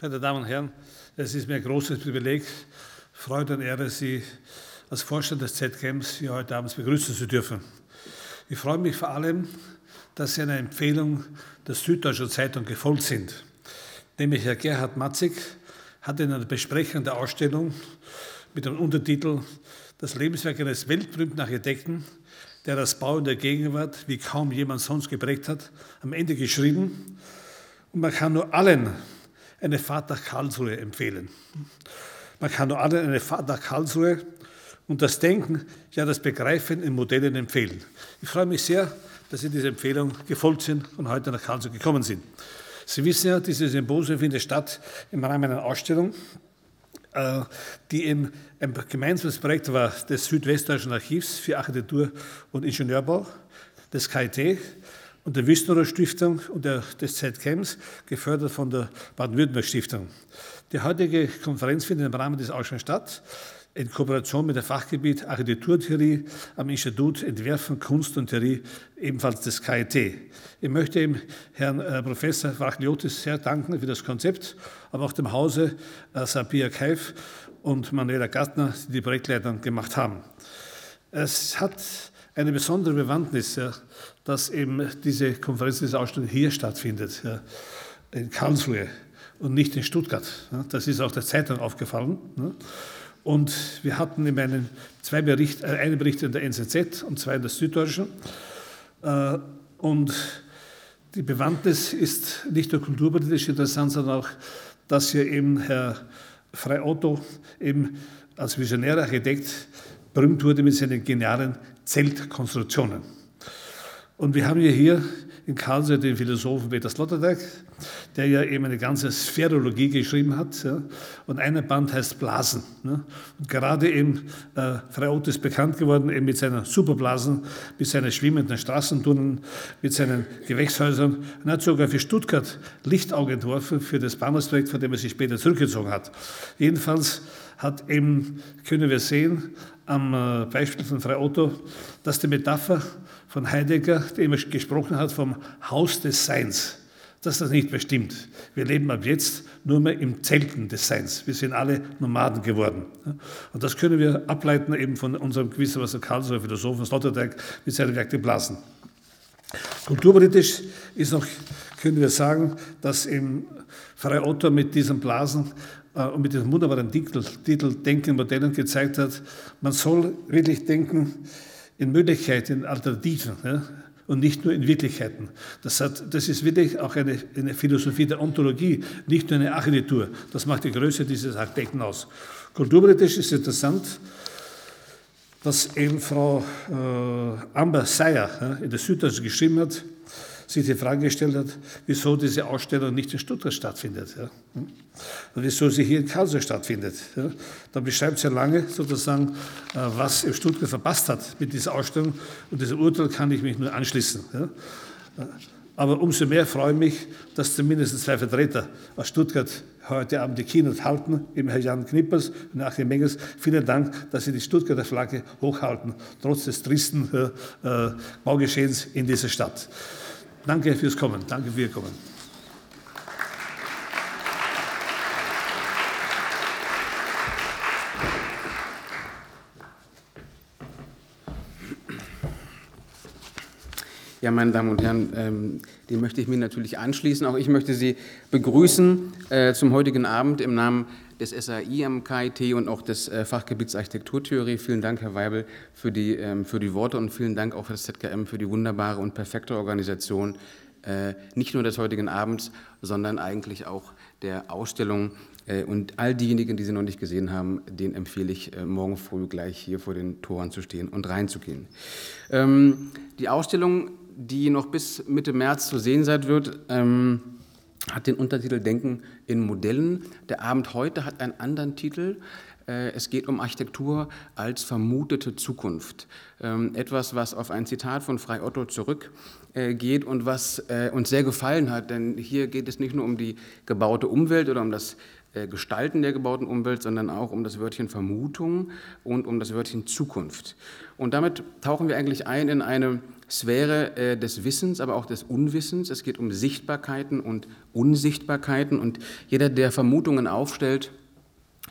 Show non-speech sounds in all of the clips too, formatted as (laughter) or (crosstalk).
Meine Damen und Herren, es ist mir ein großes Privileg, Freude und Ehre, Sie als Vorstand des ZCAMs hier heute Abend begrüßen zu dürfen. Ich freue mich vor allem, dass Sie einer Empfehlung der Süddeutschen Zeitung gefolgt sind. Nämlich Herr Gerhard Matzig hat in einer Besprechung der Ausstellung mit dem Untertitel Das Lebenswerk eines weltberühmten Architekten, der das Bau in der Gegenwart wie kaum jemand sonst geprägt hat, am Ende geschrieben. Und man kann nur allen eine Fahrt nach Karlsruhe empfehlen. Man kann nur allen eine Fahrt nach Karlsruhe und das Denken, ja das Begreifen in Modellen empfehlen. Ich freue mich sehr, dass Sie dieser Empfehlung gefolgt sind und heute nach Karlsruhe gekommen sind. Sie wissen ja, dieses Symposium findet statt im Rahmen einer Ausstellung, äh, die im, ein gemeinsames Projekt war des Südwestdeutschen Archivs für Architektur und Ingenieurbau, des KIT und der Wüstenroder Stiftung und der, des ZCAMs, gefördert von der Baden-Württemberg Stiftung. Die heutige Konferenz findet im Rahmen des Ausschusses statt, in Kooperation mit dem Fachgebiet Architekturtheorie am Institut Entwerfen, Kunst und Theorie, ebenfalls des KIT. Ich möchte dem Herrn äh, Professor Wachliotis sehr danken für das Konzept, aber auch dem Hause äh, Sabia Keif und Manuela Gartner, die die Projektleitung gemacht haben. Es hat eine besondere Bewandtnis, ja, dass eben diese Konferenz, diese Ausstellung hier stattfindet, ja, in Karlsruhe und nicht in Stuttgart. Ja. Das ist auch der Zeitung aufgefallen. Und wir hatten in meinen zwei Bericht, äh, einen Bericht in der NZZ und zwei in der Süddeutschen. Äh, und die Bewandtnis ist nicht nur kulturpolitisch interessant, sondern auch, dass hier eben Herr Frei Otto eben als visionärer Architekt berühmt wurde mit seinen genialen Zeltkonstruktionen. Und wir haben hier in Karlsruhe den Philosophen Peter Sloterdijk, der ja eben eine ganze Sphärologie geschrieben hat. Ja. Und einer Band heißt Blasen. Ne. Und gerade eben äh, Frei ist bekannt geworden eben mit seinen Superblasen, mit seinen schwimmenden Straßentunneln, mit seinen Gewächshäusern. Und hat sogar für Stuttgart Lichtauge entworfen für das Bahnhofsprojekt, von dem er sich später zurückgezogen hat. Jedenfalls hat eben, können wir sehen, am äh, Beispiel von Frei Otto, dass die Metapher von Heidegger, der immer gesprochen hat vom Haus des Seins, dass das nicht bestimmt. Wir leben ab jetzt nur mehr im Zelten des Seins. Wir sind alle Nomaden geworden. Und das können wir ableiten eben von unserem gewissermaßen Karlsruher Philosophen Sloterdijk mit seinem Werk Die Blasen. Kulturpolitisch ist noch, können wir sagen, dass im Frei Otto mit diesen Blasen äh, und mit diesem wunderbaren Titel, Titel Denken in Modellen gezeigt hat, man soll wirklich denken in Möglichkeiten, in Alternativen ja, und nicht nur in Wirklichkeiten. Das, hat, das ist wirklich auch eine, eine, Philosophie der Ontologie, nicht nur eine Architektur. Das macht die Größe dieses Architekten aus. Kulturpolitisch ist interessant, dass eben Frau äh, Amber Seyer ja, in der Süddeutschen geschrieben hat, sich die Frage gestellt hat, wieso diese Ausstellung nicht in Stuttgart stattfindet. Ja? Und wieso sie hier in Karlsruhe stattfindet. Ja? Dann beschreibt sie lange sozusagen, äh, was in Stuttgart verpasst hat mit dieser Ausstellung. Und diesem Urteil kann ich mich nur anschließen. Ja? Aber umso mehr freue ich mich, dass zumindest zwei Vertreter aus Stuttgart heute Abend die Keynote halten, eben Herr Jan Knippers und Achim Menges. Vielen Dank, dass Sie die Stuttgarter Flagge hochhalten, trotz des tristen äh, äh Baugeschehens in dieser Stadt. Danke fürs Kommen. Danke für Ihr Kommen. Ja, meine Damen und Herren, ähm, dem möchte ich mich natürlich anschließen. Auch ich möchte Sie begrüßen äh, zum heutigen Abend im Namen des SAI am KIT und auch des äh, Fachgebiets Architekturtheorie. Vielen Dank, Herr Weibel, für die, ähm, für die Worte und vielen Dank auch für das ZKM für die wunderbare und perfekte Organisation äh, nicht nur des heutigen Abends, sondern eigentlich auch der Ausstellung. Äh, und all diejenigen, die sie noch nicht gesehen haben, denen empfehle ich, äh, morgen früh gleich hier vor den Toren zu stehen und reinzugehen. Ähm, die Ausstellung, die noch bis Mitte März zu sehen sein wird, ähm, hat den Untertitel Denken in Modellen. Der Abend heute hat einen anderen Titel. Äh, es geht um Architektur als vermutete Zukunft. Ähm, etwas, was auf ein Zitat von Frei Otto zurückgeht und was äh, uns sehr gefallen hat. Denn hier geht es nicht nur um die gebaute Umwelt oder um das Gestalten der gebauten Umwelt, sondern auch um das Wörtchen Vermutung und um das Wörtchen Zukunft. Und damit tauchen wir eigentlich ein in eine Sphäre des Wissens, aber auch des Unwissens. Es geht um Sichtbarkeiten und Unsichtbarkeiten. Und jeder, der Vermutungen aufstellt,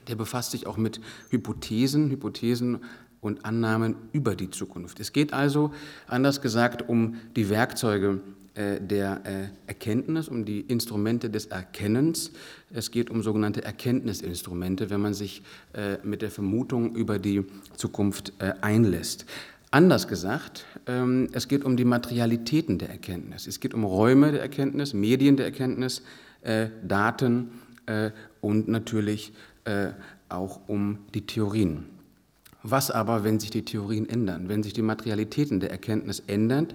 der befasst sich auch mit Hypothesen, Hypothesen und Annahmen über die Zukunft. Es geht also, anders gesagt, um die Werkzeuge äh, der äh, Erkenntnis, um die Instrumente des Erkennens. Es geht um sogenannte Erkenntnisinstrumente, wenn man sich äh, mit der Vermutung über die Zukunft einlässt. Anders gesagt, ähm, es geht um die Materialitäten der Erkenntnis. Es geht um Räume der Erkenntnis, Medien der Erkenntnis, Daten und natürlich auch um die Theorien. Was aber, wenn sich die Theorien ändern, wenn sich die Materialitäten der Erkenntnis ändern,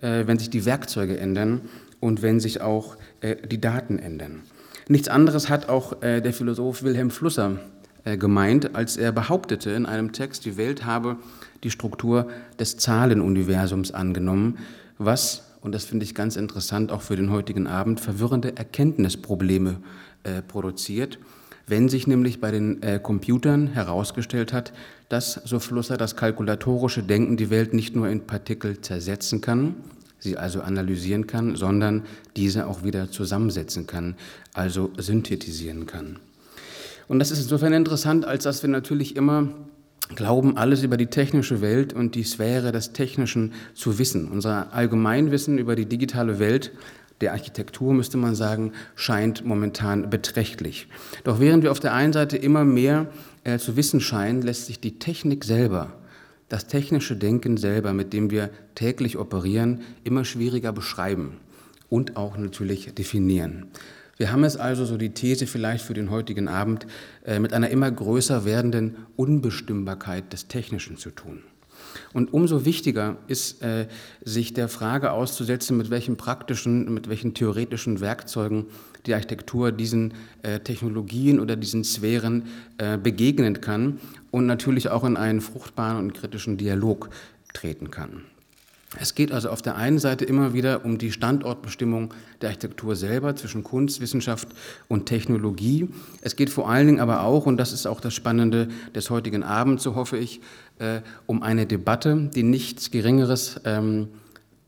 äh, wenn sich die Werkzeuge ändern und wenn sich auch äh, die Daten ändern? Nichts anderes hat auch äh, der Philosoph Wilhelm Flusser äh, gemeint, als er behauptete in einem Text, die Welt habe die Struktur des Zahlenuniversums angenommen, was, und das finde ich ganz interessant auch für den heutigen Abend, verwirrende Erkenntnisprobleme äh, produziert wenn sich nämlich bei den äh, Computern herausgestellt hat, dass, so Flusser, das kalkulatorische Denken die Welt nicht nur in Partikel zersetzen kann, sie also analysieren kann, sondern diese auch wieder zusammensetzen kann, also synthetisieren kann. Und das ist insofern interessant, als dass wir natürlich immer glauben, alles über die technische Welt und die Sphäre des Technischen zu wissen. Unser Allgemeinwissen über die digitale Welt der Architektur, müsste man sagen, scheint momentan beträchtlich. Doch während wir auf der einen Seite immer mehr äh, zu wissen scheinen, lässt sich die Technik selber, das technische Denken selber, mit dem wir täglich operieren, immer schwieriger beschreiben und auch natürlich definieren. Wir haben es also, so die These vielleicht für den heutigen Abend, äh, mit einer immer größer werdenden Unbestimmbarkeit des Technischen zu tun. Und umso wichtiger ist, äh, sich der Frage auszusetzen, mit welchen praktischen, mit welchen theoretischen Werkzeugen die Architektur diesen äh, Technologien oder diesen Sphären begegnen kann und natürlich auch in einen fruchtbaren und kritischen Dialog treten kann. Es geht also auf der einen Seite immer wieder um die Standortbestimmung der Architektur selber zwischen Kunst, Wissenschaft und Technologie. Es geht vor allen Dingen aber auch, und das ist auch das Spannende des heutigen Abends, so hoffe ich, äh, um eine Debatte, die nichts Geringeres ähm,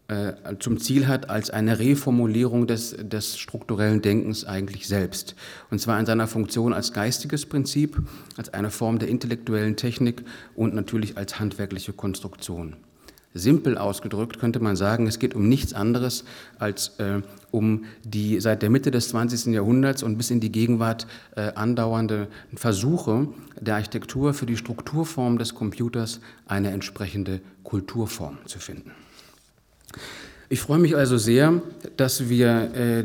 äh, zum Ziel hat als eine Reformulierung des, des strukturellen Denkens eigentlich selbst. Und zwar in seiner Funktion als geistiges Prinzip, als eine Form der intellektuellen Technik und natürlich als handwerkliche Konstruktion. Simpel ausgedrückt könnte man sagen, es geht um nichts anderes als äh, um die seit der Mitte des 20. Jahrhunderts und bis in die Gegenwart äh, andauernde Versuche der Architektur für die Strukturform des Computers eine entsprechende Kulturform zu finden. Ich freue mich also sehr, dass wir äh,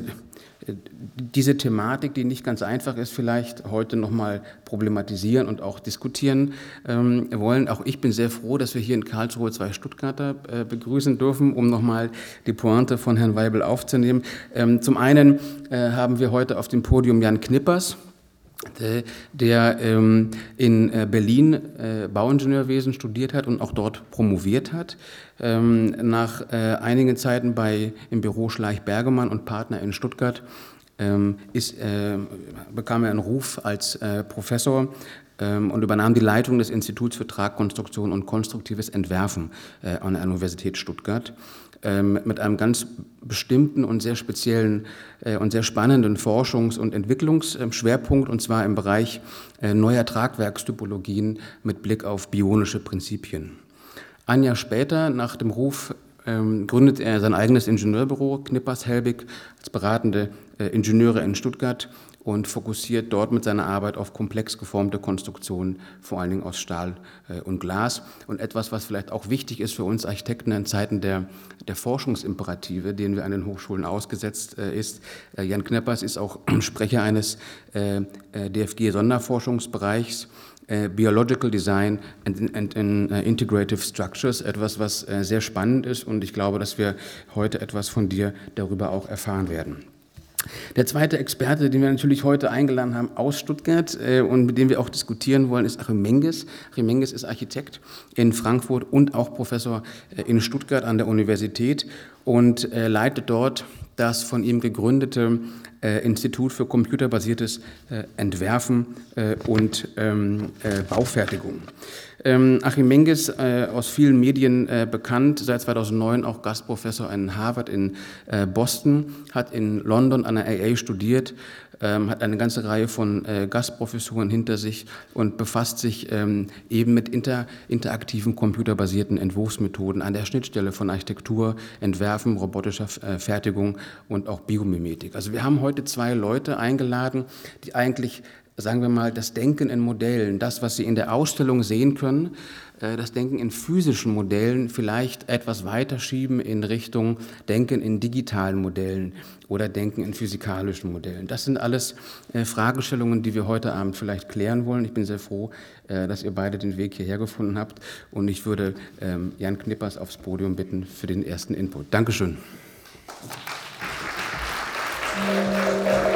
diese Thematik, die nicht ganz einfach ist, vielleicht heute nochmal problematisieren und auch diskutieren ähm, wollen. Auch ich bin sehr froh, dass wir hier in Karlsruhe zwei Stuttgarter äh, begrüßen dürfen, um nochmal die Pointe von Herrn Weibel aufzunehmen. Ähm, zum einen äh, haben wir heute auf dem Podium Jan Knippers, der ähm, in äh, Berlin äh, Bauingenieurwesen studiert hat und auch dort promoviert hat. Ähm, nach äh, einigen Zeiten bei, im Büro Schleich-Bergemann und Partner in Stuttgart ähm, ist, bekam er einen Ruf als Professor und übernahm die Leitung des Instituts für Tragkonstruktion und konstruktives Entwerfen an der Universität Stuttgart ähm, mit einem ganz bestimmten und sehr speziellen äh, und sehr spannenden Forschungs- und Entwicklungsschwerpunkt, und zwar im Bereich äh, neuer Tragwerkstypologien mit Blick auf bionische Prinzipien. Ein Jahr später, nach dem Ruf, ähm, gründet er sein eigenes Ingenieurbüro, Knippers Helbig, als beratende äh, Ingenieure in Stuttgart und fokussiert dort mit seiner Arbeit auf komplex geformte Konstruktionen, vor allen Dingen aus Stahl äh, und Glas. Und etwas, was vielleicht auch wichtig ist für uns Architekten in Zeiten der, der Forschungsimperative, denen wir an den Hochschulen ausgesetzt äh, ist. Äh, Jan Kneppers ist auch (clears throat) Sprecher eines DFG-Sonderforschungsbereichs. Biological Design and, and, and Integrative Structures, etwas, was sehr spannend ist und ich glaube, dass wir heute etwas von dir darüber auch erfahren werden. Der zweite Experte, den wir natürlich heute eingeladen haben aus Stuttgart äh, und mit dem wir auch diskutieren wollen, ist Achim Menges. Achim Menges ist Architekt in Frankfurt und auch Professor äh, in Stuttgart an der Universität und äh, leitet dort das von ihm gegründete äh, Institut für computerbasiertes äh, Entwerfen äh, und ähm, äh, Baufertigung. Ähm, Achim Menges, äh, aus vielen Medien äh, bekannt, seit 2009 auch Gastprofessor in Harvard in äh, Boston, hat in London an der AA studiert, ähm, hat eine ganze Reihe von äh, Gastprofessuren hinter sich und befasst sich ähm, eben mit inter, interaktiven computerbasierten Entwurfsmethoden an der Schnittstelle von Architektur, Entwerfen, robotischer äh, Fertigung und auch Biomimetik. Also wir haben heute zwei Leute eingeladen, die eigentlich sagen wir mal, das Denken in Modellen, das, was Sie in der Ausstellung sehen können, äh, das Denken in physischen Modellen vielleicht etwas weiter schieben in Richtung Denken in digitalen Modellen oder Denken in physikalischen Modellen. Das sind alles äh, Fragestellungen, die wir heute Abend vielleicht klären wollen. Ich bin sehr froh, äh, dass ihr beide den Weg hierher gefunden habt und ich würde ähm, Jan Knippers aufs Podium bitten für den ersten Input. Dankeschön. Applaus